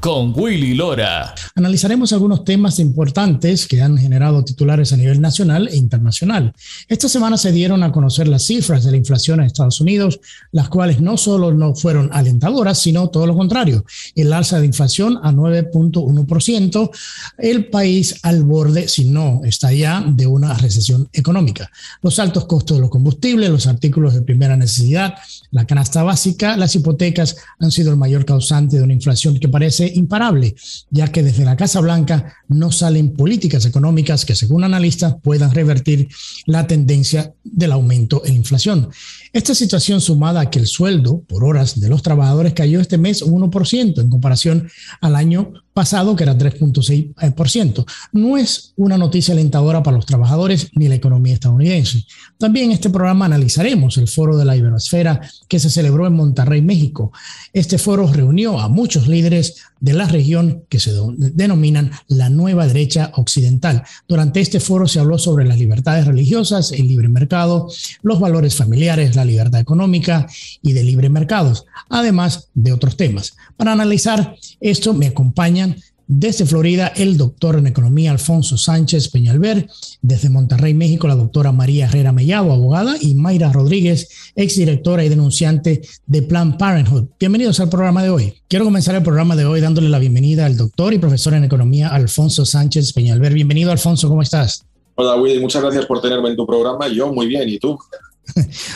con Willy Lora. Analizaremos algunos temas importantes que han generado titulares a nivel nacional e internacional. Esta semana se dieron a conocer las cifras de la inflación en Estados Unidos, las cuales no solo no fueron alentadoras, sino todo lo contrario. El alza de inflación a 9.1%, el país al borde, si no está ya, de una recesión económica. Los altos costos de los combustibles, los artículos de primera necesidad, la canasta básica, las hipotecas han sido el mayor causante de una inflación que parece imparable, ya que desde la Casa Blanca no salen políticas económicas que, según analistas, puedan revertir la tendencia del aumento en la inflación. Esta situación sumada a que el sueldo por horas de los trabajadores cayó este mes un 1% en comparación al año pasado, que era 3.6%. No es una noticia alentadora para los trabajadores ni la economía estadounidense. También en este programa analizaremos el foro de la Iberosfera que se celebró en Monterrey, México. Este foro reunió a muchos líderes de la región que se denominan la nueva derecha occidental. Durante este foro se habló sobre las libertades religiosas, el libre mercado, los valores familiares, la libertad económica y de libre mercados, además de otros temas. Para analizar esto me desde Florida, el doctor en economía Alfonso Sánchez Peñalver. Desde Monterrey, México, la doctora María Herrera Mellado, abogada, y Mayra Rodríguez, exdirectora y denunciante de Plan Parenthood. Bienvenidos al programa de hoy. Quiero comenzar el programa de hoy dándole la bienvenida al doctor y profesor en economía Alfonso Sánchez Peñalver. Bienvenido, Alfonso, ¿cómo estás? Hola, Willy, muchas gracias por tenerme en tu programa. Yo muy bien, ¿y tú?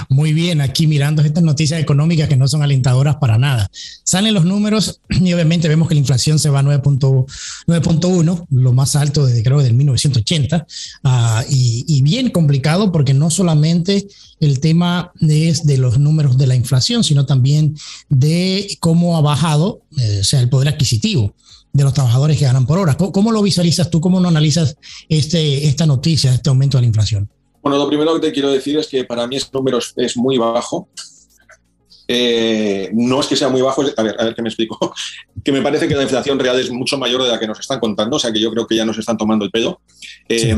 Muy bien, aquí mirando estas noticias económicas que no son alentadoras para nada. Salen los números y obviamente vemos que la inflación se va a 9.1, lo más alto desde creo del 1980, ah, y, bien complicado porque no solamente el tema es de los números de la inflación, sino también de cómo ha bajado, eh, sea, el poder adquisitivo de los trabajadores que ganan por hora. ¿Cómo, lo visualizas tú? ¿Cómo no analizas este, esta noticia, este aumento de la inflación? Bueno, lo primero que te quiero decir es que para mí ese número es muy bajo. Eh, no es que sea muy bajo, a ver, a ver qué me explico, que me parece que la inflación real es mucho mayor de la que nos están contando, o sea que yo creo que ya nos están tomando el pelo. Eh,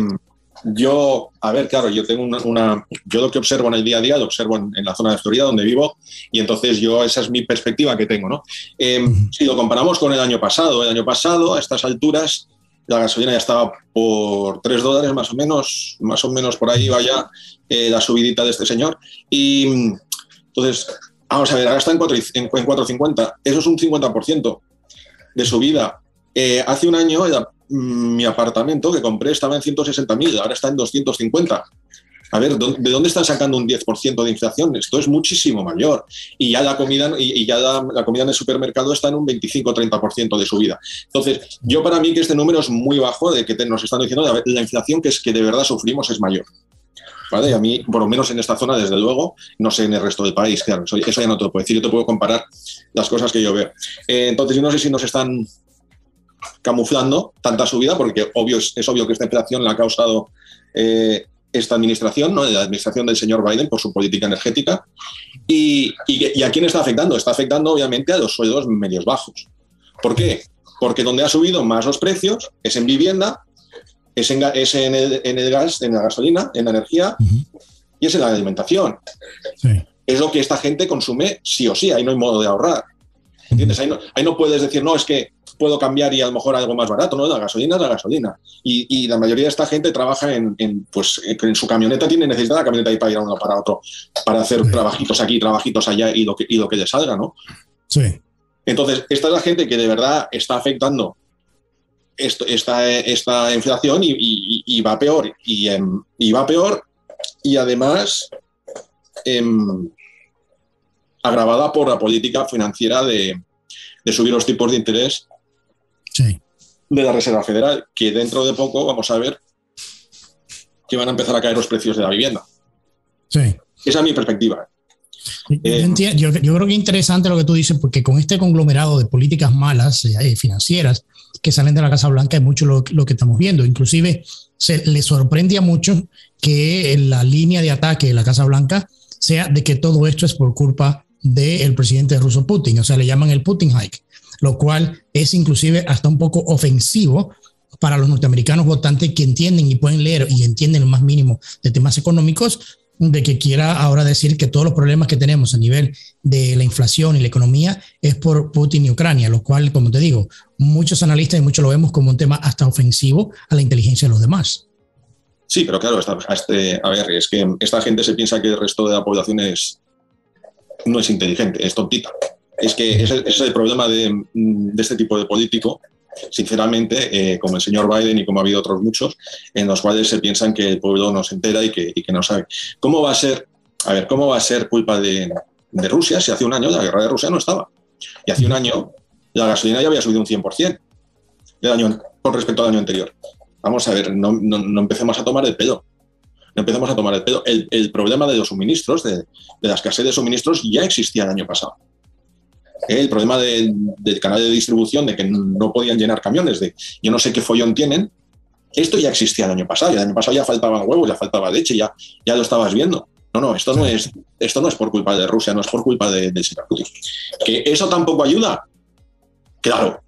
yo, a ver, claro, yo tengo una, yo lo que observo en el día a día lo observo en, la zona de Florida donde vivo y entonces yo esa es mi perspectiva que tengo, ¿no? Eh, si lo comparamos con el año pasado, el año pasado a estas alturas la gasolina ya estaba por 3 dólares más o menos, más o menos por ahí vaya eh, la subidita de este señor. Y entonces, vamos a ver, ahora está en 4,50. Eso es un 50% de subida. Eh, hace un año mm, mi apartamento que compré estaba en 160.000, ahora está en 250. A ver, ¿de dónde están sacando un 10% de inflación? Esto es muchísimo mayor. Y ya la comida, y, ya la, comida en el supermercado está en un 25-30% de subida. Entonces, yo para mí que este número es muy bajo, de que nos están diciendo la, la inflación que es que de verdad sufrimos es mayor. ¿Vale? a mí, por lo menos en esta zona, desde luego, no sé en el resto del país, claro, eso, ya no te lo puedo decir, yo te puedo comparar las cosas que yo veo. Eh, entonces, yo no sé si nos están camuflando tanta subida, porque obvio, es, obvio que esta inflación la ha causado eh, esta administración, ¿no? la administración del señor Biden por su política energética. Y, a quién está afectando? Está afectando obviamente a los sueldos medios bajos. ¿Por qué? Porque donde ha subido más los precios es en vivienda, es en, el, gas, en la gasolina, en la energía y es en la alimentación. Es lo que esta gente consume sí o sí, ahí no hay modo de ahorrar. ¿Entiendes? Ahí no, ahí no puedes decir, no, es que puedo cambiar y a lo mejor algo más barato, ¿no? La gasolina es la gasolina. Y, la mayoría de esta gente trabaja en, pues, en su camioneta, tiene necesidad de la camioneta ahí para ir a uno para otro, para hacer trabajitos aquí, trabajitos allá y lo que, y lo que le salga, ¿no? Sí. Entonces, esta es la gente que de verdad está afectando esto, esta, esta inflación y, va peor. Y, em, y, va peor y además em, agravada por la política financiera de, de subir los tipos de interés de la Reserva Federal, que dentro de poco vamos a ver que van a empezar a caer los precios de la vivienda. Sí. Esa es mi perspectiva. Eh, yo, creo que es interesante lo que tú dices, porque con este conglomerado de políticas malas eh, financieras que salen de la Casa Blanca es mucho lo, que estamos viendo. Inclusive se le sorprende a muchos que la línea de ataque de la Casa Blanca sea de que todo esto es por culpa del presidente ruso Putin, o sea, le llaman el Putin hike, lo cual es inclusive hasta un poco ofensivo para los norteamericanos votantes que entienden y pueden leer y entienden lo más mínimo de temas económicos, de que quiera ahora decir que todos los problemas que tenemos a nivel de la inflación y la economía es por Putin y Ucrania, lo cual, como te digo, muchos analistas y muchos lo vemos como un tema hasta ofensivo a la inteligencia de los demás. Sí, pero claro, este, a ver, es que esta gente se piensa que el resto de la población es, no es inteligente, es tontita. Es que ese, es el problema de, de este tipo de político, sinceramente, eh, como el señor Biden y como ha habido otros muchos, en los cuales se piensan que el pueblo no se entera y que, no sabe. ¿Cómo va a ser, a ver, cómo va a ser culpa de, Rusia si hace un año la guerra de Rusia no estaba? Y hace un año la gasolina ya había subido un 100% del con respecto al año anterior. Vamos a ver, no, empecemos a tomar el pelo. No empecemos a tomar el pelo. El, problema de los suministros, de, de la escasez de suministros, ya existía el año pasado el problema del canal de distribución, de que no podían llenar camiones, de yo no sé qué follón tienen, esto ya existía el año pasado, el año pasado ya faltaban huevos, ya faltaba leche, ya, ya lo estabas viendo. No, no, esto no es, esto no es por culpa de Rusia, no es por culpa de, de Que eso tampoco ayuda, claro.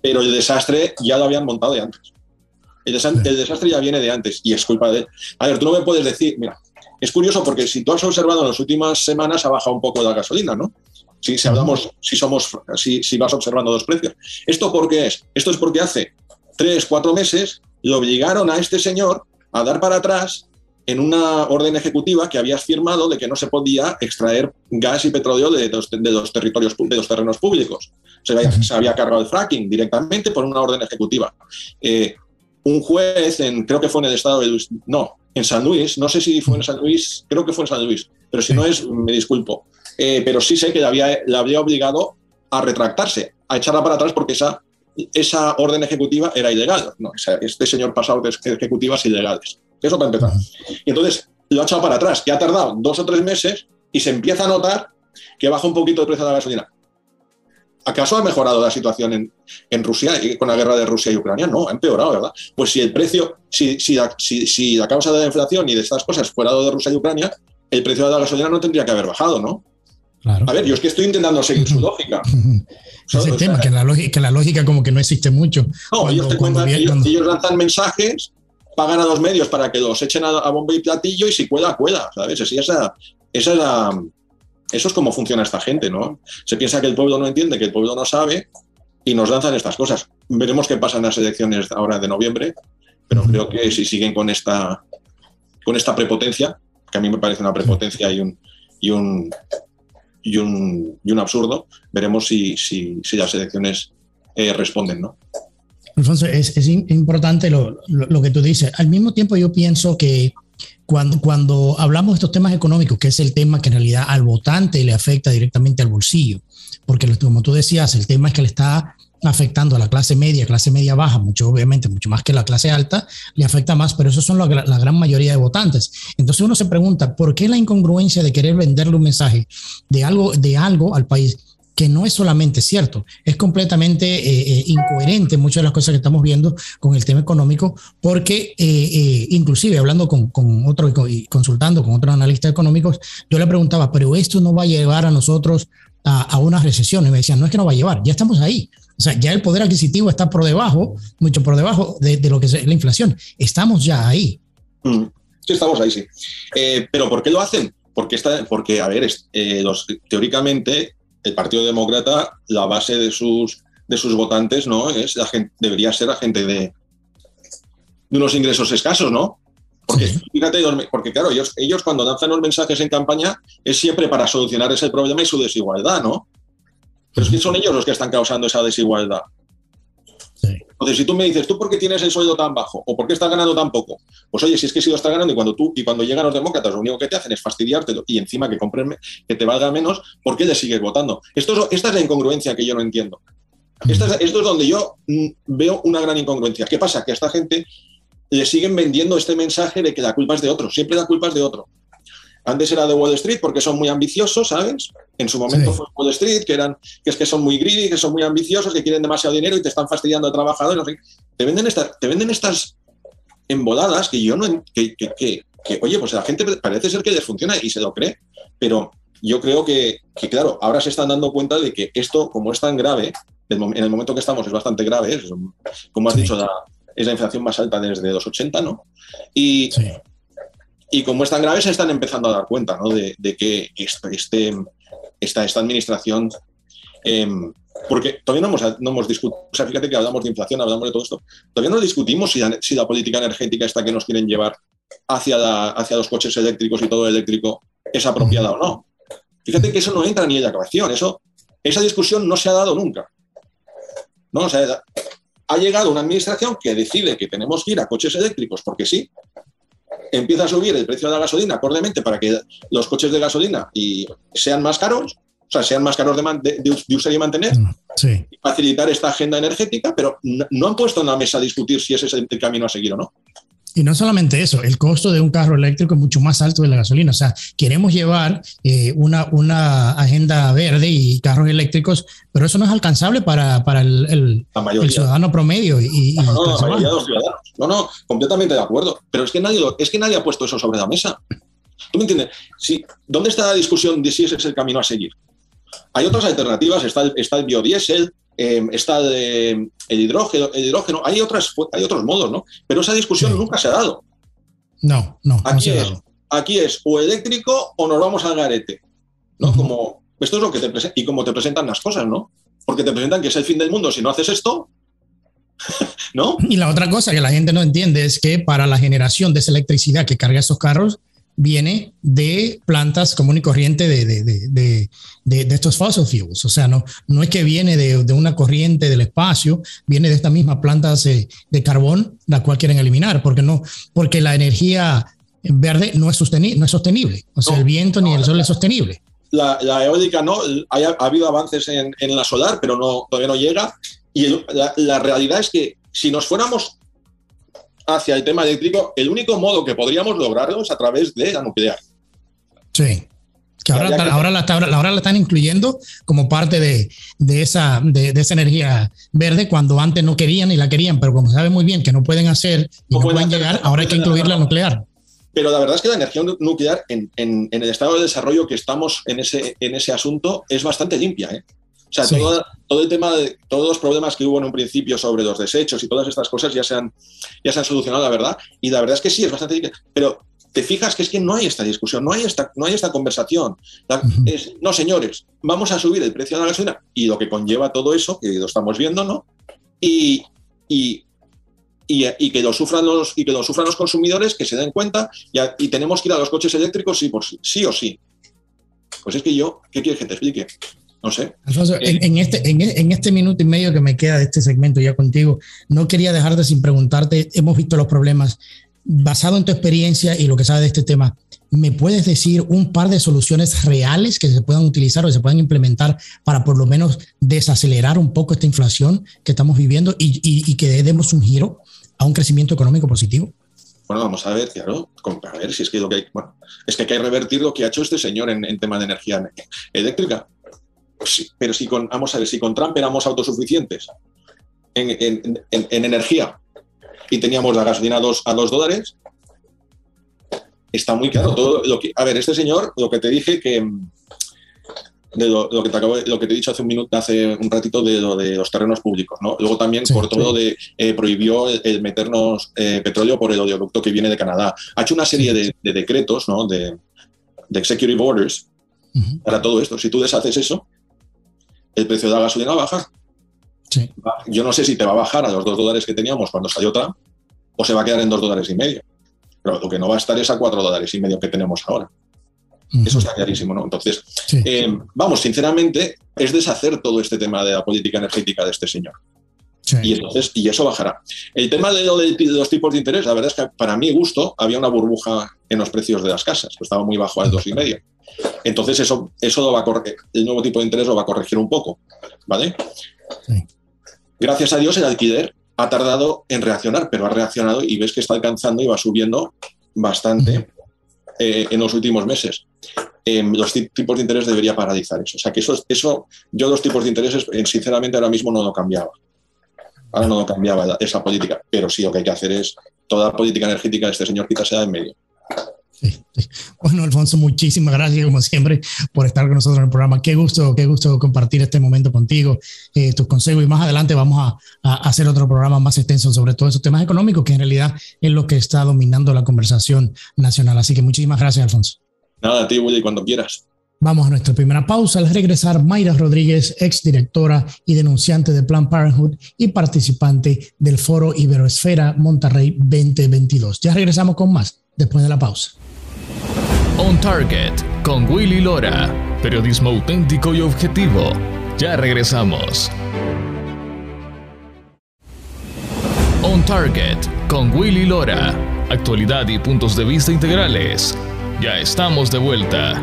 Pero el desastre ya lo habían montado de antes. El, el, desastre ya viene de antes y es culpa de... A ver, tú no me puedes decir, mira, es curioso porque si tú has observado en las últimas semanas ha bajado un poco la gasolina, ¿no? Si, hablamos, si somos, si, si vas observando los precios. ¿Esto por qué es? Esto es porque hace tres, cuatro meses le obligaron a este señor a dar para atrás en una orden ejecutiva que habías firmado de que no se podía extraer gas y petróleo de los, de los territorios, de los terrenos públicos. Se había, cargado el fracking directamente por una orden ejecutiva. Eh, un juez, en, creo que fue en el estado de Luis, no, en San Luis, no sé si fue en San Luis, creo que fue en San Luis, pero si no es, me disculpo. Eh, pero sí sé que le había, había obligado a retractarse, a echarla para atrás porque esa, esa orden ejecutiva era ilegal. No, este señor pasado de ejecutivas ilegales. Eso para empezar. Y entonces lo ha echado para atrás, que ha tardado dos o tres meses y se empieza a notar que baja un poquito el precio de la gasolina. ¿Acaso ha mejorado la situación en, en, Rusia con la guerra de Rusia y Ucrania? No, ha empeorado, ¿verdad? Pues si el precio, si, si, la, si, si la causa de la inflación y de estas cosas fuera de Rusia y Ucrania, el precio de la gasolina no tendría que haber bajado, ¿no? A ver, yo es que estoy intentando seguir su lógica. Ese tema, que, la lógica, la lógica como que no existe mucho. No, ellos, te cuentan, ellos, lanzan mensajes, pagan a los medios para que los echen a, bombo y platillo y si cuela, cuela, ¿sabes? esa, esa eso es como funciona esta gente, ¿no? Se piensa que el pueblo no entiende, que el pueblo no sabe y nos lanzan estas cosas. Veremos qué pasa en las elecciones ahora de noviembre, pero creo que si siguen con esta, con esta prepotencia, que a mí me parece una prepotencia y un, y un y un, y un absurdo, veremos si, si, si las elecciones eh, responden, ¿no? Alfonso, es, es importante lo, lo, que tú dices. Al mismo tiempo yo pienso que cuando, cuando hablamos de estos temas económicos, que es el tema que en realidad al votante le afecta directamente al bolsillo, porque como tú decías, el tema es que le está afectando a la clase media, clase media baja, mucho obviamente, mucho más que la clase alta, le afecta más, pero eso son la, la, gran mayoría de votantes. Entonces uno se pregunta, ¿por qué la incongruencia de querer venderle un mensaje de algo, de algo al país que no es solamente cierto, es completamente eh, eh, incoherente muchas de las cosas que estamos viendo con el tema económico, porque eh, inclusive hablando con, con otro y consultando con otros analistas económicos, yo le preguntaba, pero esto no va a llevar a nosotros a, a una recesión. Y me decían, no es que no va a llevar, ya estamos ahí. O sea, ya el poder adquisitivo está por debajo, mucho por debajo de, lo que es la inflación. Estamos ya ahí. Mm. Sí, estamos ahí, sí. Eh, pero ¿por qué lo hacen? Porque, está, porque a ver, eh, los, teóricamente el Partido Demócrata, la base de sus, de sus votantes, ¿no? Es la gente, debería ser la gente de, de unos ingresos escasos, ¿no? Porque, fíjate, porque claro, ellos, ellos cuando lanzan los mensajes en campaña es siempre para solucionar ese problema y su desigualdad, ¿no? Pero es que son ellos los que están causando esa desigualdad. Entonces, si tú me dices, ¿tú por qué tienes el sueldo tan bajo? ¿O por qué estás ganando tan poco? Pues oye, si es que si lo estás ganando y cuando tú y cuando llegan los demócratas, lo único que te hacen es fastidiártelo y encima que compren, que te valga menos, ¿por qué le sigues votando? Esto esta es la incongruencia que yo no entiendo. esto es donde yo mm, veo una gran incongruencia. ¿Qué pasa? Que a esta gente le siguen vendiendo este mensaje de que la culpa es de otro, siempre la culpa es de otro. Antes era de Wall Street porque son muy ambiciosos, ¿sabes? En su momento fue Wall Street, que eran que es que son muy greedy, que son muy ambiciosos, que quieren demasiado dinero y te están fastidiando de trabajadores. Te venden estas, te venden estas emboladas que yo no que, que, oye, pues la gente parece ser que les funciona y se lo cree, pero yo creo que, claro, ahora se están dando cuenta de que esto, como es tan grave, en el momento que estamos es bastante grave, como has dicho, es la inflación más alta desde los 80, ¿no? Y, y como es tan grave, se están empezando a dar cuenta ¿no? de, que este, esta, esta administración. Em, porque todavía no hemos, no hemos discutido, o sea, fíjate que hablamos de inflación, hablamos de todo esto, todavía no discutimos si la, política energética esta que nos quieren llevar hacia, hacia los coches eléctricos y todo eléctrico es apropiada o no. Fíjate que eso no entra ni en la ecuación, eso, esa discusión no se ha dado nunca. ¿no? Ha llegado una administración que decide que tenemos que ir a coches eléctricos porque sí, empieza a subir el precio de la gasolina acordemente para que los coches de gasolina y sean más caros, o sea, sean más caros de, de, usar y mantener, mm, y facilitar esta agenda energética, pero no, han puesto en la mesa a discutir si ese es el camino a seguir o no. Y no solamente eso, el costo de un carro eléctrico es mucho más alto de la gasolina. O sea, queremos llevar eh, una, una agenda verde y carros eléctricos, pero eso no es alcanzable para, para el, ciudadano promedio. Y, no, no, la mayoría de los ciudadanos. No, no, completamente de acuerdo. Pero es que nadie, es que nadie ha puesto eso sobre la mesa. ¿Tú me entiendes? Sí, ¿Dónde está la discusión de si ese es el camino a seguir? Hay otras alternativas, está el, está el biodiesel, Em, está el, hidrógeno, el hidrógeno, hay, otras, hay otros modos, ¿no? Pero esa discusión nunca se ha dado. No, no. Aquí, es, aquí es o eléctrico o nos vamos al garete, ¿no? Como, esto es lo que te y como te presentan las cosas, ¿no? Porque te presentan que es el fin del mundo si no haces esto, ¿no? Y la otra cosa que la gente no entiende es que para la generación de esa electricidad que carga esos carros, viene de plantas común y corriente de, de, de, estos fossil fuels. O sea, no, no es que viene de, una corriente del espacio, viene de estas mismas plantas de, carbón, la cual quieren eliminar, porque, no, porque la energía verde no es, sostenible, no es sostenible. O sea, el viento ni el sol es sostenible. La, eólica no, ha habido avances en, en, la solar, pero no, todavía no llega. Y la, la realidad es que si nos fuéramos hacia el tema eléctrico, el único modo que podríamos lograrlo es a través de la nuclear. Sí. Que ahora, ahora, la, ahora la están incluyendo como parte de, esa, de, esa energía verde cuando antes no querían y la querían, pero como saben muy bien que no pueden hacer y no, pueden llegar, ahora hay que incluir la nuclear. Pero la verdad es que la energía nuclear en, en, el estado de desarrollo que estamos en ese, en ese asunto es bastante limpia. ¿eh? O sea, todo, el tema de todos los problemas que hubo en un principio sobre los desechos y todas estas cosas ya se han, ya se han solucionado, la verdad. Y la verdad es que sí, es bastante. Pero te fijas que es que no hay esta discusión, no hay esta, no hay esta conversación. no, señores, vamos a subir el precio de la gasolina y lo que conlleva todo eso, que lo estamos viendo, ¿no? Y, y, y, que lo sufran los, y que lo sufran los consumidores, que se den cuenta y, tenemos que ir a los coches eléctricos sí, por, sí o sí. Pues es que yo, ¿qué quieres que te explique? No sé. Alfonso, eh, en, este, en, este minuto y medio que me queda de este segmento ya contigo, no quería dejarte sin preguntarte, hemos visto los problemas, basado en tu experiencia y lo que sabes de este tema, ¿me puedes decir un par de soluciones reales que se puedan utilizar o se puedan implementar para por lo menos desacelerar un poco esta inflación que estamos viviendo y, y, que demos un giro a un crecimiento económico positivo? Bueno, vamos a ver, claro, a ver si es que lo que hay, bueno, es que hay que revertir lo que ha hecho este señor en, en tema de energía eléctrica pero si con, vamos a ver, si con Trump éramos autosuficientes en, energía y teníamos la gasolina a dos, a dos dólares, está muy claro. Todo lo que, a ver, este señor, lo que te dije que de lo, que te acabo, lo que te he dicho hace un minuto, hace un ratito de lo de los terrenos públicos, ¿no? Luego también por todo de eh, prohibió el, meternos eh, petróleo por el oleoducto que viene de Canadá. Ha hecho una serie de, decretos, ¿no? De, de executive orders para todo esto. Si tú deshaces eso, el precio de la gasolina va a bajar. Yo no sé si te va a bajar a los dos dólares que teníamos cuando salió Trump o se va a quedar en dos dólares y medio. Pero lo que no va a estar es a cuatro dólares y medio que tenemos ahora. Eso está clarísimo, ¿no? Entonces, eh, vamos, sinceramente, es deshacer todo este tema de la política energética de este señor. Y, entonces, y eso bajará. El tema de, los tipos de interés, la verdad es que para mi gusto había una burbuja en los precios de las casas, que estaba muy bajo al dos y medio. Entonces eso, eso lo va a corregir, el nuevo tipo de interés lo va a corregir un poco, ¿vale? Gracias a Dios el alquiler ha tardado en reaccionar, pero ha reaccionado y ves que está alcanzando y va subiendo bastante eh, en los últimos meses. Em, los tipos de interés debería paralizar eso. O sea que eso, eso yo los tipos de intereses, eh, sinceramente, ahora mismo no lo cambiaba. Ahora no lo cambiaba esa política. Pero sí, lo que hay que hacer es toda política energética de este señor quizás sea en medio. Bueno, Alfonso, muchísimas gracias, como siempre, por estar con nosotros en el programa. Qué gusto, qué gusto compartir este momento contigo, eh, tus consejos. Y más adelante vamos a, hacer otro programa más extenso sobre todos esos temas económicos, que en realidad es lo que está dominando la conversación nacional. Así que muchísimas gracias, Alfonso. Nada, a ti, Willy, cuando quieras. Vamos a nuestra primera pausa. Al regresar, Mayra Rodríguez, exdirectora y denunciante de Plan Parenthood y participante del Foro Iberoesfera Monterrey 2022. Ya regresamos con más después de la pausa. On Target con Willy Lora. Periodismo auténtico y objetivo. Ya regresamos. On Target con Willy Lora. Actualidad y puntos de vista integrales. Ya estamos de vuelta.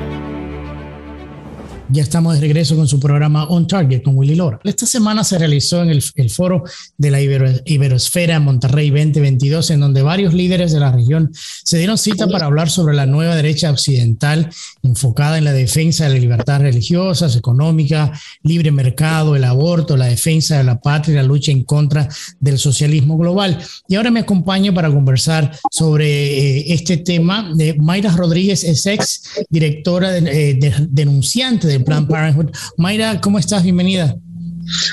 Ya estamos de regreso con su programa On Target con Willy Lora. Esta semana se realizó en el, foro de la Iberosfera Monterrey 2022, en donde varios líderes de la región se dieron cita para hablar sobre la nueva derecha occidental enfocada en la defensa de las libertades religiosas, económica, libre mercado, el aborto, la defensa de la patria la lucha en contra del socialismo global. Y ahora me acompaña para conversar sobre eh, este tema de Mayra Rodríguez, es ex directora eh, denunciante de Plan Parenthood. Mayra, ¿cómo estás? Bienvenida.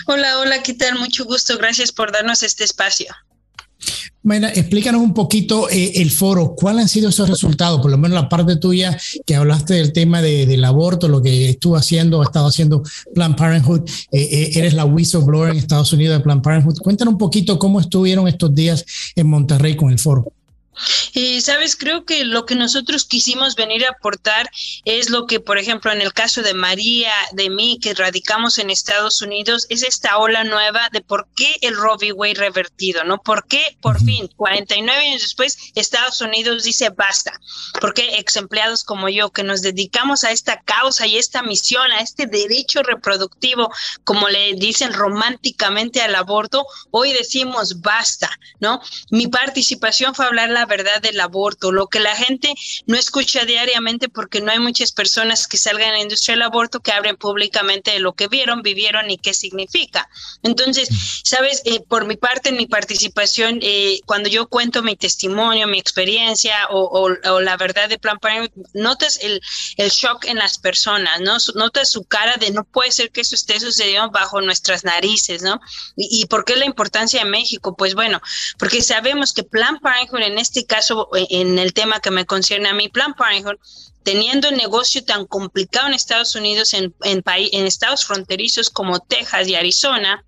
Hola, hola, ¿qué tal? Mucho gusto. Gracias por darnos este espacio. Mayra, explícanos un poquito eh, el foro. ¿Cuáles han sido esos resultados? Por lo menos la parte tuya que hablaste del tema del aborto, lo que estuvo haciendo, ha estado haciendo Plan Parenthood. Eh, eh, eres la whistleblower en Estados Unidos de Plan Parenthood. Cuéntanos un poquito cómo estuvieron estos días en Monterrey con el foro. Y sabes, creo que lo que nosotros quisimos venir a aportar es lo que, por ejemplo, en el caso de María, de mí, que radicamos en Estados Unidos, es esta ola nueva de por qué el v. Wade revertido, ¿no? ¿Por qué, por fin, 49 años después, Estados Unidos dice basta? ¿Por qué ex empleados como yo, que nos dedicamos a esta causa y esta misión, a este derecho reproductivo, como le dicen románticamente al aborto, hoy decimos basta, ¿no? Mi participación fue hablar la verdad del aborto, lo que la gente no escucha diariamente porque no hay muchas personas que salgan en la industria del aborto que hablen públicamente de lo que vieron, vivieron y qué significa. Entonces, sabes, eh, por mi parte, en mi participación, eh, cuando yo cuento mi testimonio, mi experiencia o, la verdad de Plan Parenthood, notas el, shock en las personas, ¿no? Notas su cara de no puede ser que eso esté sucediendo bajo nuestras narices, ¿no? ¿Y, y por qué la importancia de México? Pues bueno, porque sabemos que Plan Parenthood en este este caso, eh, en el tema que me concierne a mi Plan Parenthood, teniendo el negocio tan complicado en Estados Unidos, en, en, en estados fronterizos como Texas y Arizona,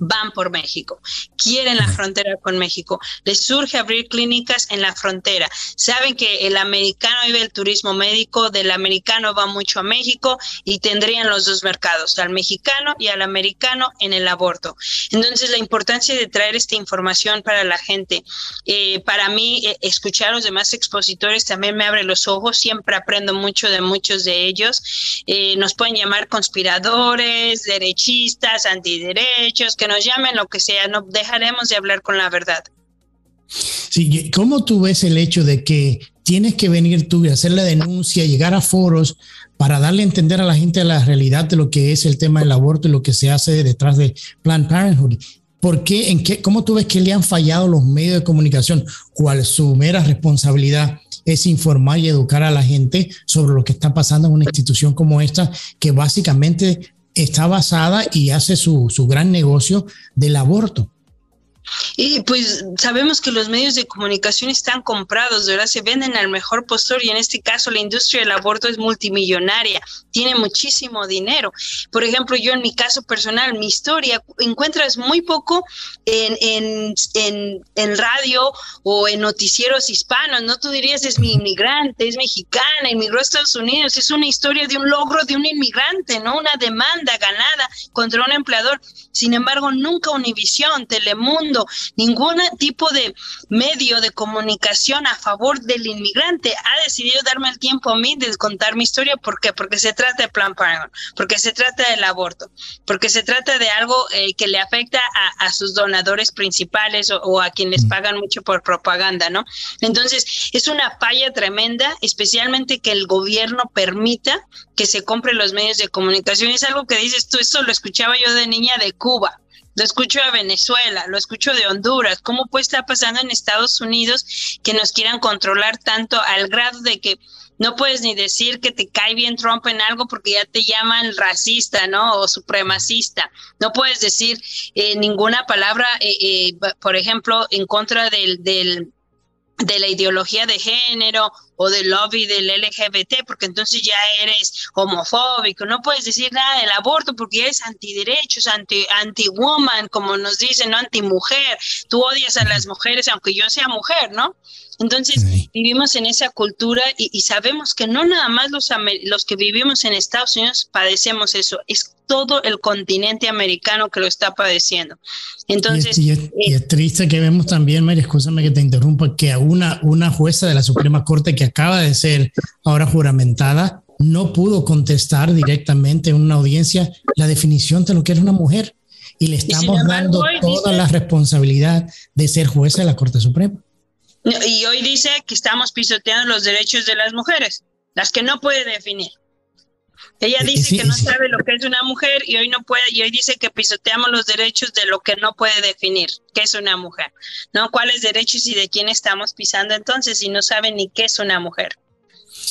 van por México, quieren la frontera con México, les surge abrir clínicas en la frontera. Saben que el americano vive el turismo médico, del americano va mucho a México y tendrían los dos mercados, al mexicano y al americano en el aborto. Entonces, la importancia de traer esta información para la gente, eh, para mí, eh, escuchar a los demás expositores también me abre los ojos, siempre aprendo mucho de muchos de ellos. Eh, nos pueden llamar conspiradores, derechistas, antiderechos, que nos llamen lo que sea, no dejaremos de hablar con la verdad. Sí, ¿cómo tú ves el hecho de que tienes que venir tú y hacer la denuncia, llegar a foros para darle a entender a la gente la realidad de lo que es el tema del aborto y lo que se hace detrás de Planned Parenthood? ¿Por qué, en qué, cómo tú ves que le han fallado los medios de comunicación? ¿Cuál su mera responsabilidad es informar y educar a la gente sobre lo que está pasando en una institución como esta, que básicamente está basada y hace su, su gran negocio del aborto. Y pues sabemos que los medios de comunicación están comprados, ¿verdad? Se venden al mejor postor y en este caso la industria del aborto es multimillonaria, tiene muchísimo dinero. Por ejemplo, yo en mi caso personal, mi historia, encuentras muy poco en, en, en, en radio o en noticieros hispanos, ¿no? Tú dirías, es mi inmigrante, es mexicana, inmigró a Estados Unidos, es una historia de un logro de un inmigrante, ¿no? Una demanda ganada contra un empleador. Sin embargo, nunca Univisión, Telemundo, ningún tipo de medio de comunicación a favor del inmigrante ha decidido darme el tiempo a mí de contar mi historia. ¿Por qué? Porque se trata de Plan Parenthood, porque se trata del aborto, porque se trata de algo eh, que le afecta a, sus donadores principales o, a quienes pagan mucho por propaganda, ¿no? Entonces, es una falla tremenda, especialmente que el gobierno permita que se compre los medios de comunicación. Es algo que dices tú, esto lo escuchaba yo de niña de Cuba lo escucho de Venezuela, lo escucho de Honduras, cómo puede estar pasando en Estados Unidos que nos quieran controlar tanto al grado de que no puedes ni decir que te cae bien Trump en algo porque ya te llaman racista, ¿no? O supremacista. No puedes decir eh, ninguna palabra, eh, eh, por ejemplo, en contra del, del de la ideología de género o del lobby del LGBT, porque entonces ya eres homofóbico, no puedes decir nada del aborto porque eres antiderechos, anti, anti-woman, como nos dicen, ¿no? Anti-mujer, tú odias a las mujeres aunque yo sea mujer, ¿no? Entonces vivimos en esa cultura y, sabemos que no nada más los, los que vivimos en Estados Unidos padecemos eso, es todo el continente americano que lo está padeciendo. Entonces, y es, triste que vemos también, María, escúchame que te interrumpa, que a una, una jueza de la Suprema Corte que acaba de ser ahora juramentada no pudo contestar directamente en una audiencia la definición de lo que es una mujer y le estamos dando toda la responsabilidad de ser jueza de la Corte Suprema. Y hoy dice que estamos pisoteando los derechos de las mujeres, las que no puede definir. Ella dice que no sabe lo que es una mujer y hoy no puede, y hoy dice que pisoteamos los derechos de lo que no puede definir, qué es una mujer, ¿no? ¿Cuáles derechos y de quién estamos pisando entonces si no sabe ni qué es una mujer?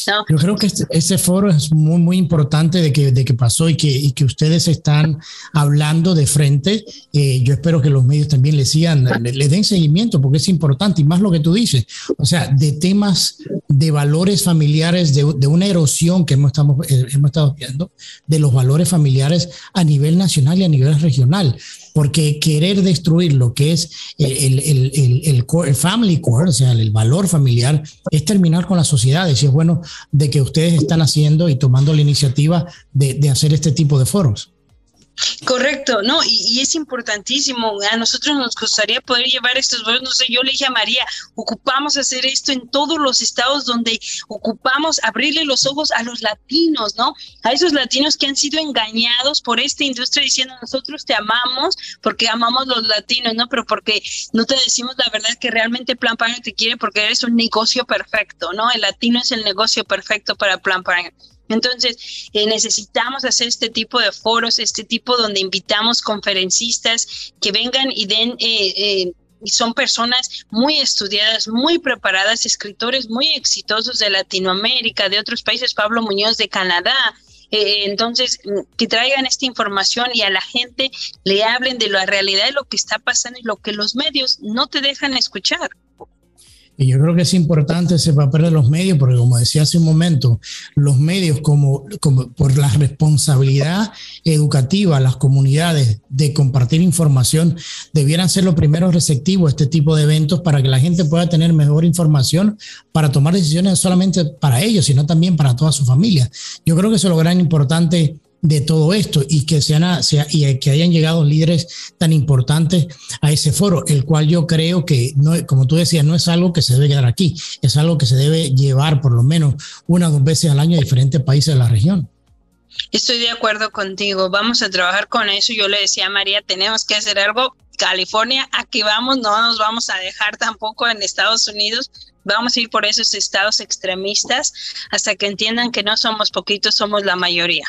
Yo creo que este, foro es muy, muy importante de que, de que pasó y que, y que ustedes están hablando de frente. Eh, yo espero que los medios también le sigan, le, den seguimiento porque es importante y más lo que tú dices, o sea, de temas de valores familiares, de, de una erosión que hemos, estamos, eh, hemos estado viendo, de los valores familiares a nivel nacional y a nivel regional porque querer destruir lo que es el, el, el, family core, o sea, el valor familiar, es terminar con la sociedad. Y es bueno de que ustedes están haciendo y tomando la iniciativa de, de hacer este tipo de foros. Correcto, no, y, es importantísimo. A nosotros nos gustaría poder llevar estos vuelos. No sé, yo le dije a María, ocupamos hacer esto en todos los estados donde ocupamos abrirle los ojos a los latinos, ¿no? A esos latinos que han sido engañados por esta industria diciendo nosotros te amamos porque amamos los latinos, ¿no? Pero porque no te decimos la verdad que realmente Plan Parenthood te quiere porque eres un negocio perfecto, ¿no? El latino es el negocio perfecto para Plan Parenthood. Entonces, eh, necesitamos hacer este tipo de foros, este tipo donde invitamos conferencistas que vengan y den... Eh, eh, y son personas muy estudiadas, muy preparadas, escritores muy exitosos de Latinoamérica, de otros países, Pablo Muñoz de Canadá, entonces, mm, que traigan esta información y a la gente le hablen de la realidad de lo que está pasando y lo que los medios no te dejan escuchar. Y yo creo que es importante ese papel de los medios, porque como decía hace un momento, los medios como, como por la responsabilidad educativa, las comunidades de compartir información, debieran ser los primeros receptivos a este tipo de eventos para que la gente pueda tener mejor información para tomar decisiones solamente para ellos, sino también para toda su familia. Yo creo que eso es lo gran importante de todo esto y que, y que hayan llegado líderes tan importantes a ese foro, el cual yo creo que, no, como tú decías, no es algo que se debe quedar aquí, es algo que se debe llevar por lo menos una o dos veces al año a diferentes países de la región. Estoy de acuerdo contigo, vamos a trabajar con eso. Yo le decía a María, tenemos que hacer algo. California, aquí vamos, no nos vamos a dejar tampoco en Estados Unidos, vamos a ir por esos estados extremistas hasta que entiendan que no somos poquitos, somos la mayoría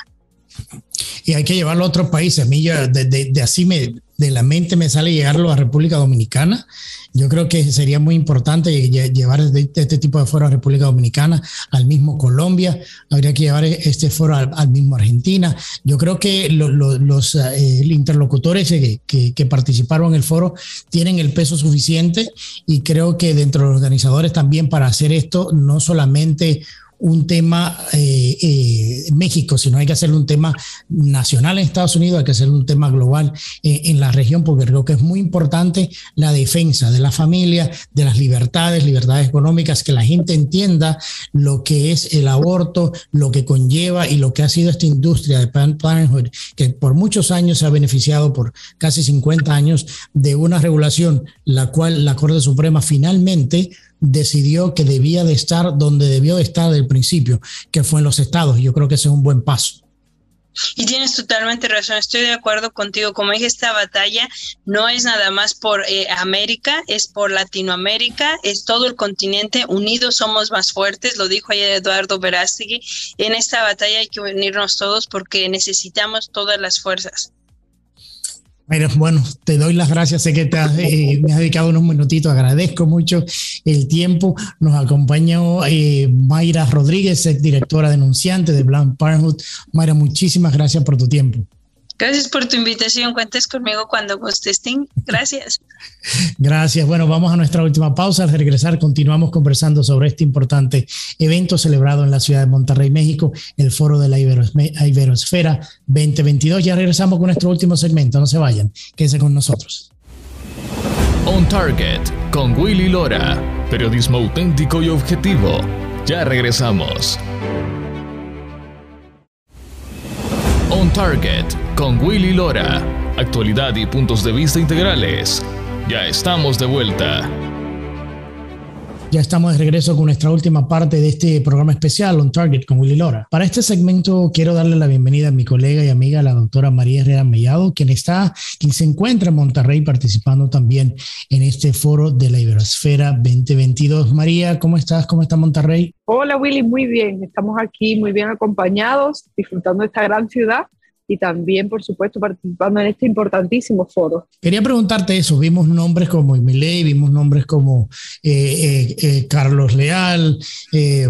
y hay que llevarlo a otros países. A mí ya de, así me, de la mente me sale llegarlo a República Dominicana. Yo creo que sería muy importante llevar este, este tipo de foro a República Dominicana, al mismo Colombia, habría que llevar este foro al, mismo Argentina. Yo creo que los eh, interlocutores que, participaron en el foro tienen el peso suficiente y creo que dentro de los organizadores también para hacer esto, no solamente un tema eh, eh, México, sino hay que hacerlo un tema nacional en Estados Unidos, hay que hacerlo un tema global eh, en la región, porque creo que es muy importante la defensa de la familia, de las libertades, libertades económicas, que la gente entienda lo que es el aborto, lo que conlleva y lo que ha sido esta industria de Planned Parenthood, que por muchos años se ha beneficiado, por casi 50 años, de una regulación, la cual la Corte Suprema finalmente decidió que debía de estar donde debió de estar del principio, que fue en los estados. Yo creo que ese es un buen paso. Y tienes totalmente razón, estoy de acuerdo contigo. Como dije, esta batalla no es nada más por eh, América, es por Latinoamérica, es todo el continente. Unidos somos más fuertes, lo dijo ayer Eduardo Verástegui. En esta batalla hay que unirnos todos porque necesitamos todas las fuerzas. Mira, bueno, te doy las gracias. Sé que te has, eh, me has dedicado unos minutitos. Agradezco mucho el tiempo. Nos acompañó eh, Mayra Rodríguez, directora denunciante de Blanc Parenthood. Mayra, muchísimas gracias por tu tiempo. Gracias por tu invitación. Cuentes conmigo cuando gustes, Gracias. Gracias. Bueno, vamos a nuestra última pausa. Al regresar, continuamos conversando sobre este importante evento celebrado en la ciudad de Monterrey, México, el Foro de la Iberosfera 2022. Ya regresamos con nuestro último segmento. No se vayan. Quédense con nosotros. On Target con Willy Lora. Periodismo auténtico y objetivo. Ya regresamos. On Target con Willy Lora. Actualidad y puntos de vista integrales. Ya estamos de vuelta. Ya estamos de regreso con nuestra última parte de este programa especial On Target con Willy Lora. Para este segmento quiero darle la bienvenida a mi colega y amiga, la doctora María Herrera Mellado, quien está, quien se encuentra en Monterrey participando también en este foro de la Iberosfera 2022. María, ¿cómo estás? ¿Cómo está Monterrey? Hola Willy, muy bien. Estamos aquí muy bien acompañados, disfrutando de esta gran ciudad y también, por supuesto, participando en este importantísimo foro. Quería preguntarte eso, vimos nombres como Emilei, vimos nombres como eh, eh, eh, Carlos Leal,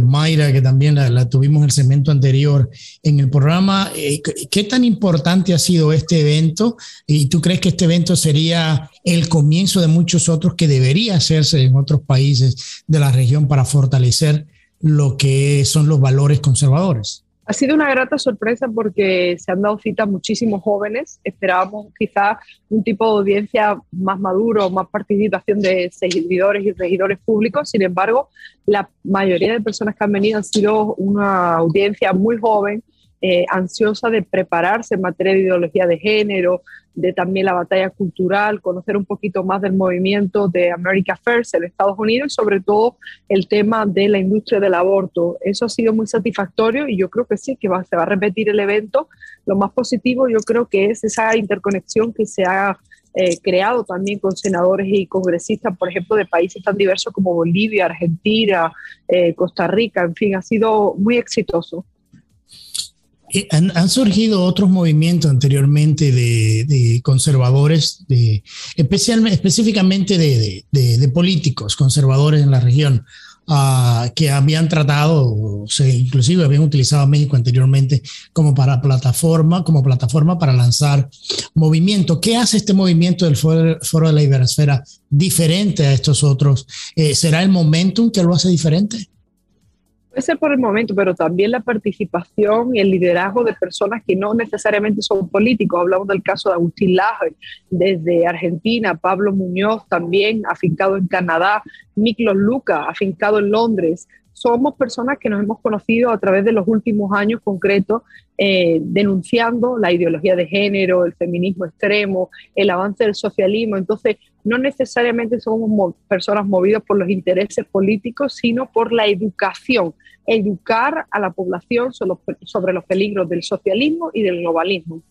Mayra, que también la, tuvimos en el segmento anterior en el programa. ¿Qué tan importante ha sido este evento? ¿Y tú crees que este evento sería el comienzo de muchos otros que debería hacerse en otros países de la región para fortalecer lo que son los valores conservadores? Ha sido una grata sorpresa porque se han dado cita muchísimos jóvenes. Esperábamos quizás un tipo de audiencia más maduro, más participación de seguidores y regidores públicos. Sin embargo, la mayoría de personas que han venido han sido una audiencia muy joven, eh, ansiosa de prepararse en materia de ideología de género, de también la batalla cultural, conocer un poquito más del movimiento de America First en Estados Unidos y sobre todo el tema de la industria del aborto. Eso ha sido muy satisfactorio y yo creo que sí, que se va a repetir el evento. Lo más positivo yo creo que es esa interconexión que se ha eh, creado también con senadores y congresistas, por ejemplo, de países tan diversos como Bolivia, Argentina, eh, Costa Rica, en fin, ha sido muy exitoso. Eh, han, surgido otros movimientos anteriormente de, conservadores, de, especialmente, específicamente de, políticos conservadores en la región, ah, que habían tratado, o inclusive habían utilizado a México anteriormente como para plataforma, como plataforma para lanzar movimiento. ¿Qué hace este movimiento del Foro, de la Iberosfera diferente a estos otros? Eh, ¿Será el momentum que lo hace diferente? Ser por el momento, pero también la participación y el liderazgo de personas que no necesariamente son políticos. Hablamos del caso de Agustín Laje desde Argentina, Pablo Muñoz también afincado en Canadá, Miklos Luca afincado en Londres, somos personas que nos hemos conocido a través de los últimos años concretos, eh, denunciando la ideología de género, el feminismo extremo, el avance del socialismo. Entonces, no necesariamente somos personas movidas por los intereses políticos, sino por la educación, educar a la población sobre los peligros del socialismo y del globalismo.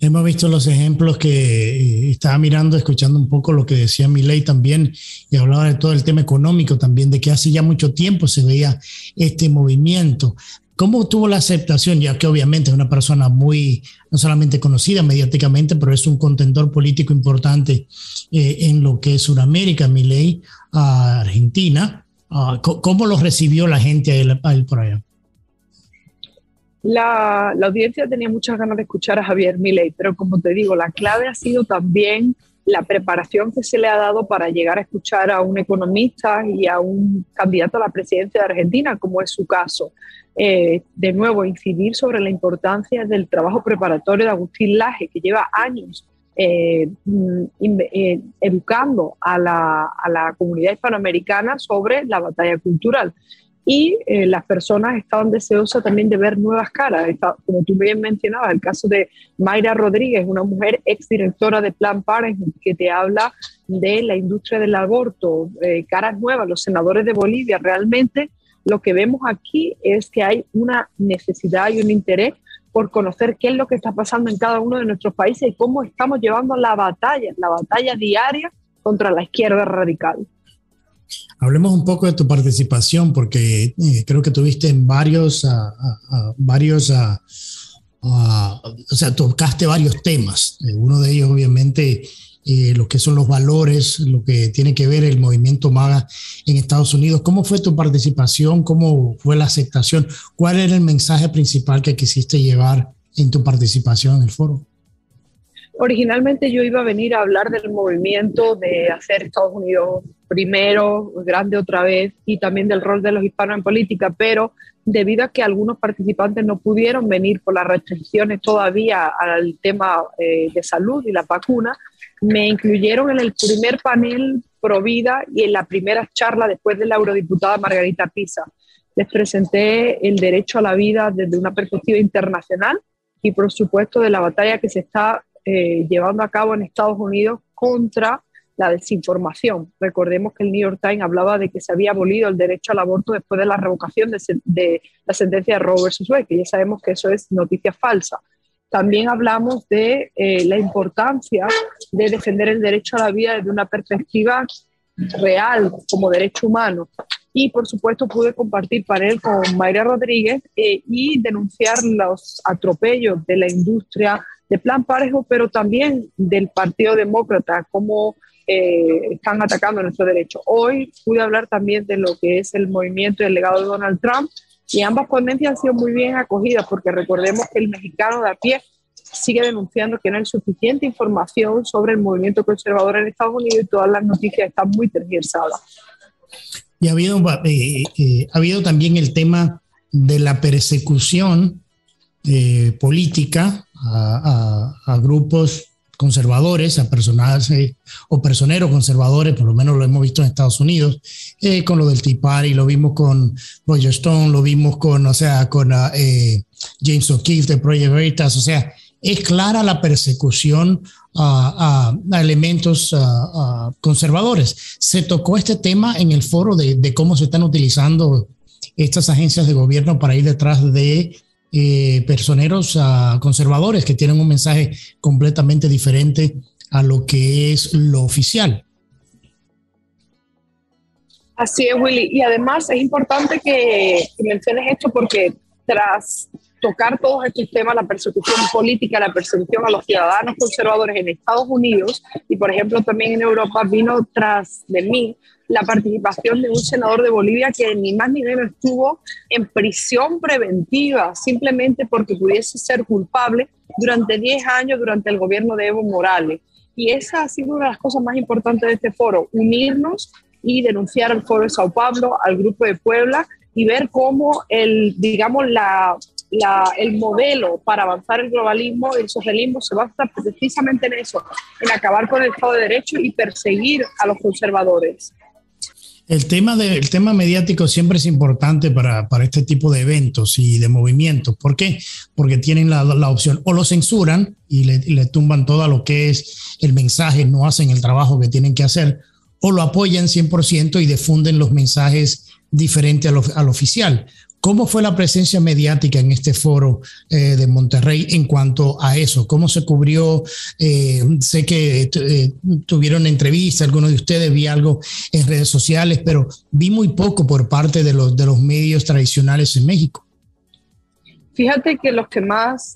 Hemos visto los ejemplos que eh, estaba mirando, escuchando un poco lo que decía Milei también, y hablaba de todo el tema económico también, de que hace ya mucho tiempo se veía este movimiento. ¿Cómo tuvo la aceptación? Ya que obviamente es una persona muy, no solamente conocida mediáticamente, pero es un contendor político importante eh, en lo que es Sudamérica, Milei, a Argentina. Ah, ¿Cómo lo recibió la gente por allá? La, audiencia tenía muchas ganas de escuchar a Javier Milei, pero como te digo, la clave ha sido también la preparación que se le ha dado para llegar a escuchar a un economista y a un candidato a la presidencia de Argentina, como es su caso. Eh, de nuevo, incidir sobre la importancia del trabajo preparatorio de Agustín Laje, que lleva años eh, mm, eh, educando a la, a la, comunidad hispanoamericana sobre la batalla cultural. Y eh, las personas estaban deseosas también de ver nuevas caras. como tú bien mencionabas, el caso de Mayra Rodríguez, una mujer exdirectora de Plan Parenthood, que te habla de la industria del aborto, caras nuevas, los senadores de Bolivia. Realmente lo que vemos aquí es que hay una necesidad y un interés por conocer qué es lo que está pasando en cada uno de nuestros países y cómo estamos llevando la batalla, la batalla diaria contra la izquierda radical. Hablemos un poco de tu participación, porque eh, creo que tuviste varios, varios, o sea, tocaste varios temas. Eh, uno de ellos, obviamente, eh, lo que son los valores, lo que tiene que ver el movimiento MAGA en Estados Unidos. ¿Cómo fue tu participación? ¿Cómo fue la aceptación? ¿Cuál era el mensaje principal que quisiste llevar en tu participación en el foro? Originalmente yo iba a venir a hablar del movimiento de hacer Estados Unidos primero, grande otra vez, y también del rol de los hispanos en política, pero debido a que algunos participantes no pudieron venir por las restricciones todavía al tema eh, de salud y la vacuna, me incluyeron en el primer panel pro vida y en la primera charla después de la eurodiputada Margarita Pisa. Les presenté el derecho a la vida desde una perspectiva internacional y por supuesto de la batalla que se está eh, llevando a cabo en Estados Unidos contra la desinformación. Recordemos que el New York Times hablaba de que se había abolido el derecho al aborto después de la revocación de, la sentencia de Roe versus Wade, que ya sabemos que eso es noticia falsa. También hablamos de eh, la importancia de defender el derecho a la vida desde una perspectiva real como derecho humano. Y por supuesto pude compartir panel con Mayra Rodríguez eh, y denunciar los atropellos de la industria de Plan Parejo, pero también del Partido Demócrata, cómo eh, están atacando nuestro derecho. Hoy pude hablar también de lo que es el movimiento y el legado de Donald Trump y ambas ponencias han sido muy bien acogidas porque recordemos que el mexicano de a pie sigue denunciando que no hay suficiente información sobre el movimiento conservador en Estados Unidos y todas las noticias están muy tergiversadas. Y ha habido, eh, eh, también el tema de la persecución eh, política a, grupos conservadores, a personajes o personeros conservadores, por lo menos lo hemos visto en Estados Unidos, eh, con lo del Tea Party, lo vimos con Roger Stone, lo vimos con, o sea, con ah, eh, James O'Keefe de Project Veritas, o sea, es clara la persecución a, elementos conservadores. Se tocó este tema en el foro de, de cómo se están utilizando estas agencias de gobierno para ir detrás de eh, personeros uh, conservadores que tienen un mensaje completamente diferente a lo que es lo oficial. Así es, Willy. Y además es importante que, menciones esto porque tras tocar todos estos temas, la persecución política, la persecución a los ciudadanos conservadores en Estados Unidos y, por ejemplo, también en Europa, vino tras de mí la participación de un senador de Bolivia que ni más ni menos estuvo en prisión preventiva simplemente porque pudiese ser culpable durante 10 años durante el gobierno de Evo Morales. Y esa ha sido una de las cosas más importantes de este foro, unirnos y denunciar al foro de Sao Paulo, al grupo de Puebla y ver cómo el, digamos, la, la, el modelo para avanzar el globalismo el socialismo se basa precisamente en eso, en acabar con el Estado de Derecho y perseguir a los conservadores. El tema, de, tema mediático siempre es importante para, este tipo de eventos y de movimientos. ¿Por qué? Porque tienen la, opción o lo censuran y le, tumban todo lo que es el mensaje, no hacen el trabajo que tienen que hacer, o lo apoyan 100% y difunden los mensajes diferentes al oficial. ¿Cómo fue la presencia mediática en este foro eh, de Monterrey en cuanto a eso? ¿Cómo se cubrió? Eh, sé que eh, tuvieron entrevistas, algunos de ustedes vi algo en redes sociales, pero vi muy poco por parte de los, de los medios tradicionales en México. Fíjate que los que más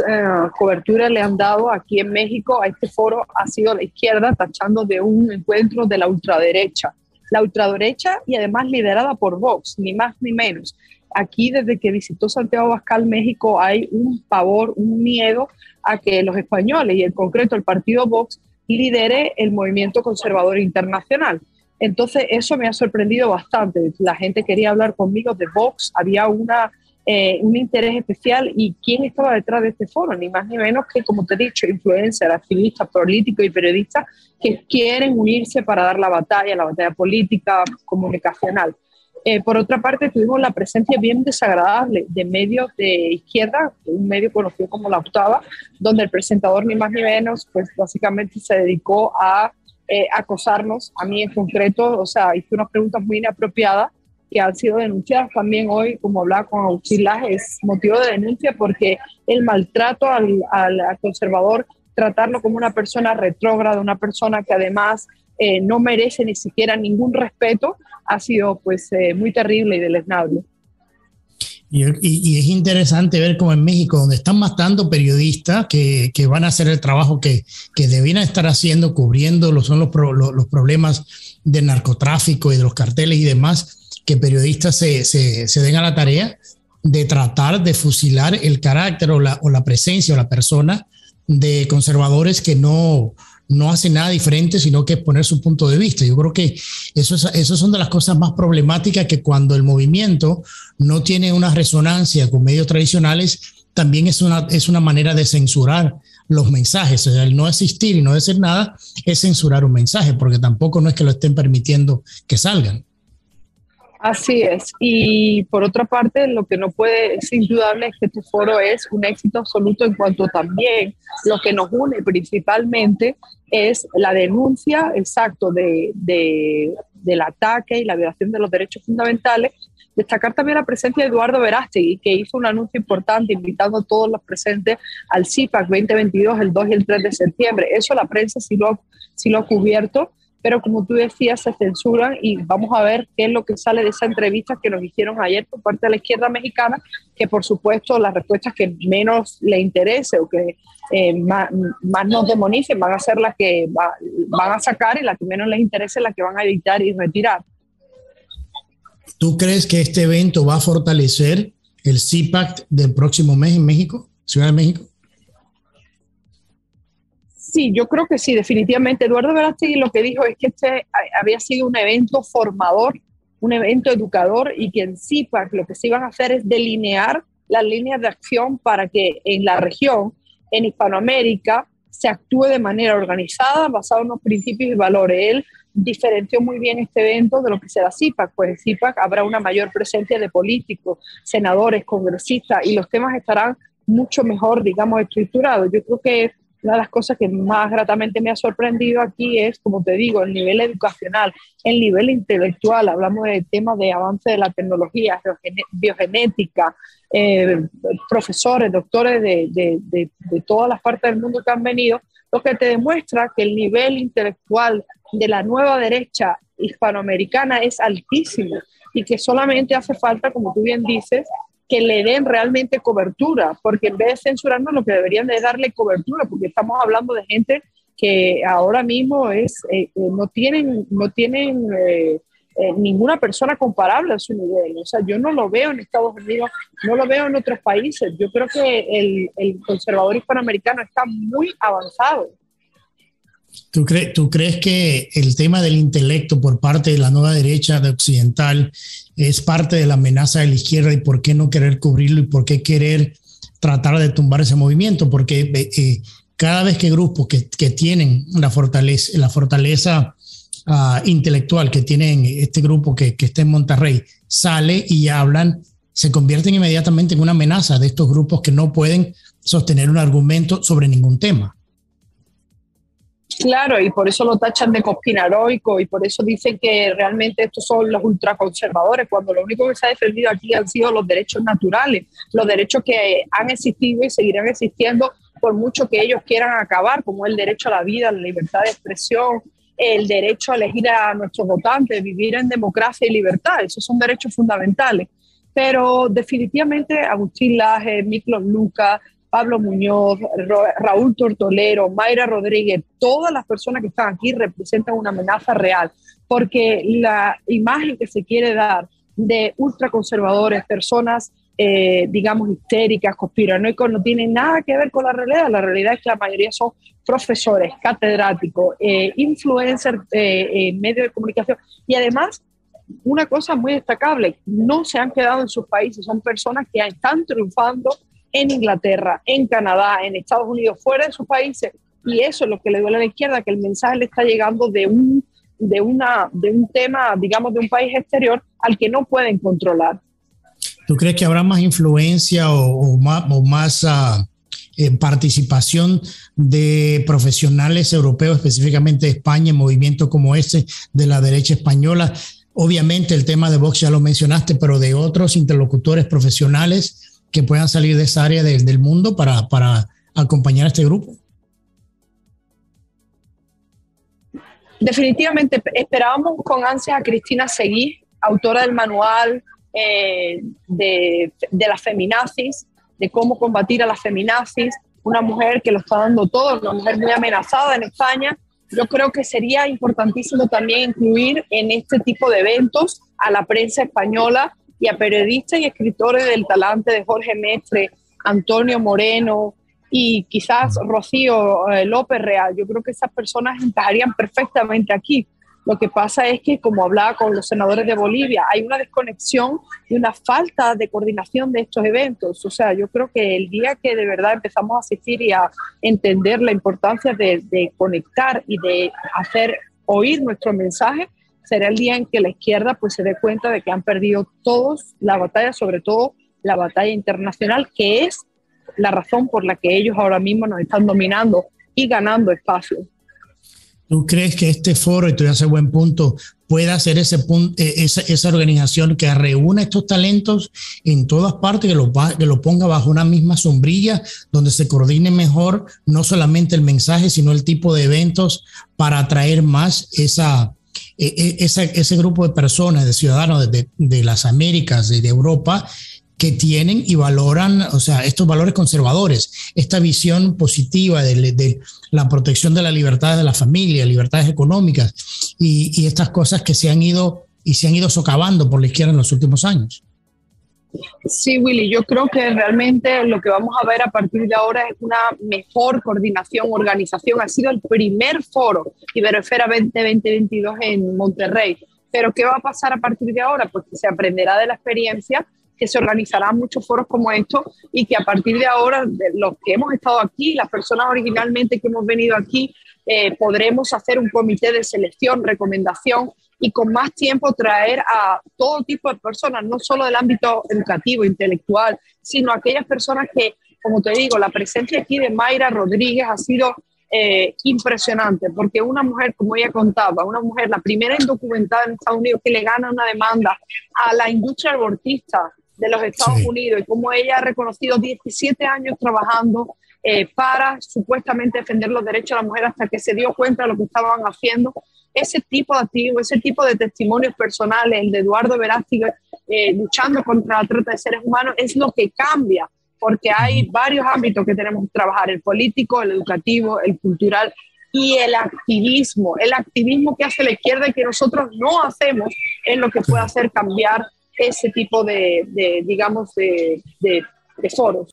cobertura le han dado aquí en México a este foro ha sido la izquierda, tachando de un encuentro de la ultraderecha. La ultraderecha y además liderada por Vox, ni más ni menos aquí desde que visitó Santiago Bascal México hay un pavor, un miedo a que los españoles y en concreto el partido Vox lidere el movimiento conservador internacional. Entonces, eso me ha sorprendido bastante. La gente quería hablar conmigo de Vox, había eh, un interés especial y quién estaba detrás de este foro, ni más ni menos que, como te he dicho, influencers, activistas, políticos y periodistas que quieren unirse para dar la batalla, la batalla política, comunicacional. Eh, por otra parte, tuvimos la presencia bien desagradable de medios de izquierda, un medio conocido como La Octava, donde el presentador ni más ni menos, pues básicamente se dedicó a eh, acosarnos, a mí en concreto, o sea, hizo unas preguntas muy inapropiadas que han sido denunciadas también hoy, como hablaba con Agustín es motivo de denuncia porque el maltrato al, al conservador, tratarlo como una persona retrógrada, una persona que además eh, no merece ni siquiera ningún respeto, ha sido pues eh, muy terrible y deleznable. Y, es interesante ver cómo en México, donde están matando periodistas que, van a hacer el trabajo que, que estar haciendo, cubriendo los, son los, problemas del narcotráfico y de los carteles y demás, que periodistas se, den a la tarea de tratar de fusilar el carácter o la presencia o la persona de conservadores que no, no hace nada diferente, sino que poner su punto de vista. Yo creo que eso, eso son de las cosas más problemáticas que cuando el movimiento no tiene una resonancia con medios tradicionales, también es una, es una manera de censurar los mensajes. el no asistir y no decir nada es censurar un mensaje, porque tampoco no es que lo estén permitiendo que salgan. Así es. Y por otra parte, lo que no puede, es indudable, es que tu foro es un éxito absoluto en cuanto también lo que nos une principalmente es la denuncia, exacto, de, del ataque y la violación de los derechos fundamentales. Destacar también la presencia de Eduardo Verástegui, que hizo un anuncio importante invitando a todos los presentes al CIPAC 2022 el 2 y el 3 de septiembre. Eso la prensa sí lo, sí lo ha cubierto pero como tú decías, se censuran y vamos a ver qué es lo que sale de esa entrevista que nos hicieron ayer por parte de la izquierda mexicana, que por supuesto las respuestas que menos le interese o que eh, más, nos demonicen van a ser las que van a sacar y las que menos les interese las que van a editar y retirar. ¿Tú crees que este evento va a fortalecer el CIPAC del próximo mes en México, Ciudad de México? Sí, yo creo que sí, definitivamente. Eduardo Verástegui lo que dijo es que este había sido un evento formador, un evento educador y que en CIPAC lo que se iban a hacer es delinear las líneas de acción para que en la región, en Hispanoamérica, se actúe de manera organizada, basada en unos principios y valores. Él diferenció muy bien este evento de lo que será CIPAC, pues en CIPAC habrá una mayor presencia de políticos, senadores, congresistas y los temas estarán mucho mejor, digamos, estructurados. Yo creo que una de las cosas que más gratamente me ha sorprendido aquí es, como te digo, el nivel educacional, el nivel intelectual. Hablamos de temas de avance de la tecnología, biogenética, eh, profesores, doctores de, de, de, todas las partes del mundo que han venido, lo que te demuestra que el nivel intelectual de la nueva derecha hispanoamericana es altísimo y que solamente hace falta, como tú bien dices, que le den realmente cobertura, porque en vez de censurarnos lo que deberían de darle cobertura, porque estamos hablando de gente que ahora mismo es, eh, eh, no tienen, no tienen eh, ninguna persona comparable a su nivel. O sea, yo no lo veo en Estados Unidos, no lo veo en otros países. Yo creo que el, el conservador hispanoamericano está muy avanzado. ¿Tú, ¿Tú crees que el tema del intelecto por parte de la nueva derecha de occidental es parte de la amenaza de la izquierda y por qué no querer cubrirlo y por qué querer tratar de tumbar ese movimiento? Porque eh, eh, cada vez que grupos que, tienen la fortaleza, la fortaleza uh, intelectual que tienen este grupo que, que está en Monterrey sale y hablan, se convierten inmediatamente en una amenaza de estos grupos que no pueden sostener un argumento sobre ningún tema. Claro, y por eso lo tachan de conspiranoico y por eso dicen que realmente estos son los ultraconservadores, cuando lo único que se ha defendido aquí han sido los derechos naturales, los derechos que han existido y seguirán existiendo por mucho que ellos quieran acabar, como el derecho a la vida, la libertad de expresión, el derecho a elegir a nuestros votantes, vivir en democracia y libertad, esos son derechos fundamentales. Pero definitivamente Agustín Laje, Miklos Lucas, Pablo Muñoz, Raúl Tortolero, Mayra Rodríguez, todas las personas que están aquí representan una amenaza real, porque la imagen que se quiere dar de ultraconservadores, personas eh, digamos, histéricas, conspiranoicos, no tienen nada que ver con la realidad. La realidad es que la mayoría son profesores, catedráticos, eh, influencers, eh, medios de comunicación y además una cosa muy destacable, no se han quedado en sus países, son personas que están triunfando en Inglaterra, en Canadá, en Estados Unidos, fuera de sus países. Y eso es lo que le duele a la izquierda, que el mensaje le está llegando de un, de una, de un tema, digamos, de un país exterior al que no pueden controlar. ¿Tú crees que habrá más influencia o, más, o más ah, eh, participación de profesionales europeos, específicamente de España, en movimientos como este de la derecha española? Obviamente el tema de Vox ya lo mencionaste, pero de otros interlocutores profesionales que puedan salir de esa área del mundo para, para acompañar a este grupo. Definitivamente esperábamos con ansia a Cristina Seguí, autora del manual eh, de, de las feminazis, de cómo combatir a las feminazis, una mujer que lo está dando todo, una mujer muy amenazada en España yo creo que sería importantísimo también incluir en este tipo de eventos a la prensa española y a periodistas y escritores del talante de Jorge Mestre, Antonio Moreno y quizás Rocío eh, López Real. Yo creo que esas personas encajarían perfectamente aquí lo que pasa es que, como hablaba con los senadores de Bolivia, hay una desconexión y una falta de coordinación de estos eventos. O sea, yo creo que el día que de verdad empezamos a asistir y a entender la importancia de, conectar y de hacer oír nuestro mensaje, será el día en que la izquierda pues se dé cuenta de que han perdido todos la batalla, sobre todo la batalla internacional, que es la razón por la que ellos ahora mismo nos están dominando y ganando espacio. ¿Tú crees que este foro, y tú haces buen punto, pueda ser ese punto, eh, esa, esa, organización que reúne estos talentos en todas partes, que lo, que lo ponga bajo una misma sombrilla, donde se coordine mejor no solamente el mensaje, sino el tipo de eventos para atraer más esa, e, e, ese grupo de personas, de ciudadanos de, de las Américas y de Europa, que tienen y valoran, o sea, estos valores conservadores, esta visión positiva de, la protección de la libertad de la familia, libertades económicas y, estas cosas que se han ido y se han ido socavando por la izquierda en los últimos años. Sí, Willy, yo creo que realmente lo que vamos a ver a partir de ahora es una mejor coordinación, organización. Ha sido el primer foro Iberoesfera 2022 en Monterrey. Pero ¿qué va a pasar a partir de ahora? Pues que se aprenderá de la experiencia que se organizarán muchos foros como estos y que a partir de ahora, los que hemos estado aquí, las personas originalmente que hemos venido aquí, eh, podremos hacer un comité de selección, recomendación y con más tiempo traer a todo tipo de personas, no solo del ámbito educativo, intelectual, sino aquellas personas que, como te digo, la presencia aquí de Mayra Rodríguez ha sido eh, impresionante, porque una mujer, como ella contaba, una mujer, la primera indocumentada en Estados Unidos que le gana una demanda a la industria abortista de los Estados Unidos y cómo ella ha reconocido 17 años trabajando eh, para supuestamente defender los derechos de la mujer hasta que se dio cuenta de lo que estaban haciendo. Ese tipo de activo, ese tipo de testimonios personales, el de Eduardo Verástig eh, luchando contra la trata de seres humanos, es lo que cambia, porque hay varios ámbitos que tenemos que trabajar, el político, el educativo, el cultural y el activismo. El activismo que hace la izquierda y que nosotros no hacemos es lo que puede hacer cambiar ese tipo de, digamos, de, de, foros.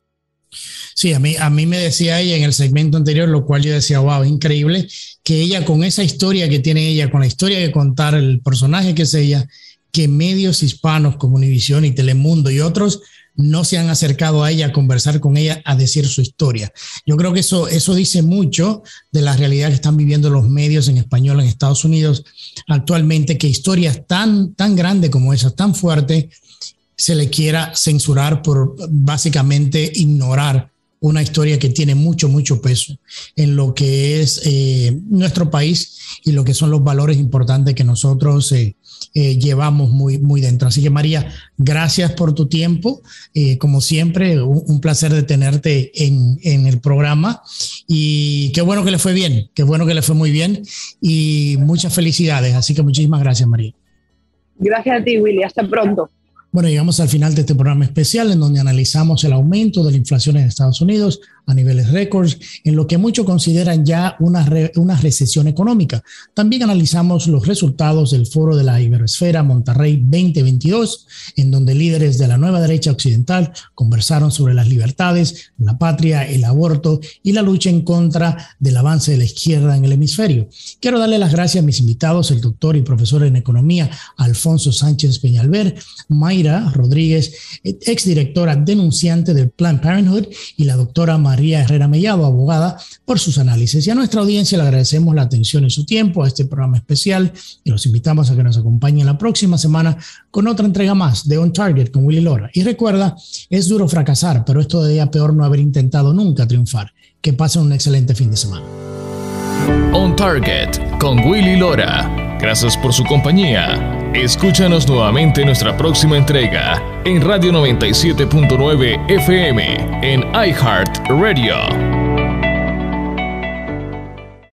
Sí, a mí, a mí me decía ella en el segmento anterior, lo cual yo decía, wow, increíble, que ella con esa historia que tiene ella, con la historia que contar, el personaje que es ella, que medios hispanos como Univisión y Telemundo y otros no se han acercado a ella a conversar con ella, a decir su historia. Yo creo que eso, eso dice mucho de la realidad que están viviendo los medios en español en Estados Unidos actualmente, que historias tan, tan grandes como esas, tan fuertes, se le quiera censurar por básicamente ignorar una historia que tiene mucho, mucho peso en lo que es eh, nuestro país y lo que son los valores importantes que nosotros eh, eh, llevamos muy, muy dentro. Así que María, gracias por tu tiempo. Como siempre, un, placer de tenerte en, en, el programa y qué bueno que le fue bien, qué bueno que le fue muy bien y muchas felicidades. Así que muchísimas gracias, María. Gracias a ti, Willy. Hasta pronto. Bueno, llegamos al final de este programa especial en donde analizamos el aumento de la inflación en Estados Unidos a niveles récords, en lo que muchos consideran ya una, una recesión económica. También analizamos los resultados del foro de la Iberoesfera Monterrey 2022, en donde líderes de la nueva derecha occidental conversaron sobre las libertades, la patria, el aborto y la lucha en contra del avance de la izquierda en el hemisferio. Quiero darle las gracias a mis invitados, el doctor y profesor en economía Alfonso Sánchez Peñalver, Mayra Rodríguez, exdirectora denunciante del Planned Parenthood, y la doctora María Herrera Mellado, abogada, por sus análisis. Y a nuestra audiencia le agradecemos la atención y su tiempo a este programa especial y los invitamos a que nos acompañen la próxima semana con otra entrega más de On Target con Willy Lora. Y recuerda, es duro fracasar, pero es todavía peor no haber intentado nunca triunfar. Que pasen un excelente fin de semana. On Target con Willy Lora. Gracias por su compañía. Escúchanos nuevamente en nuestra próxima entrega en Radio 97.9 FM en iHeart Radio.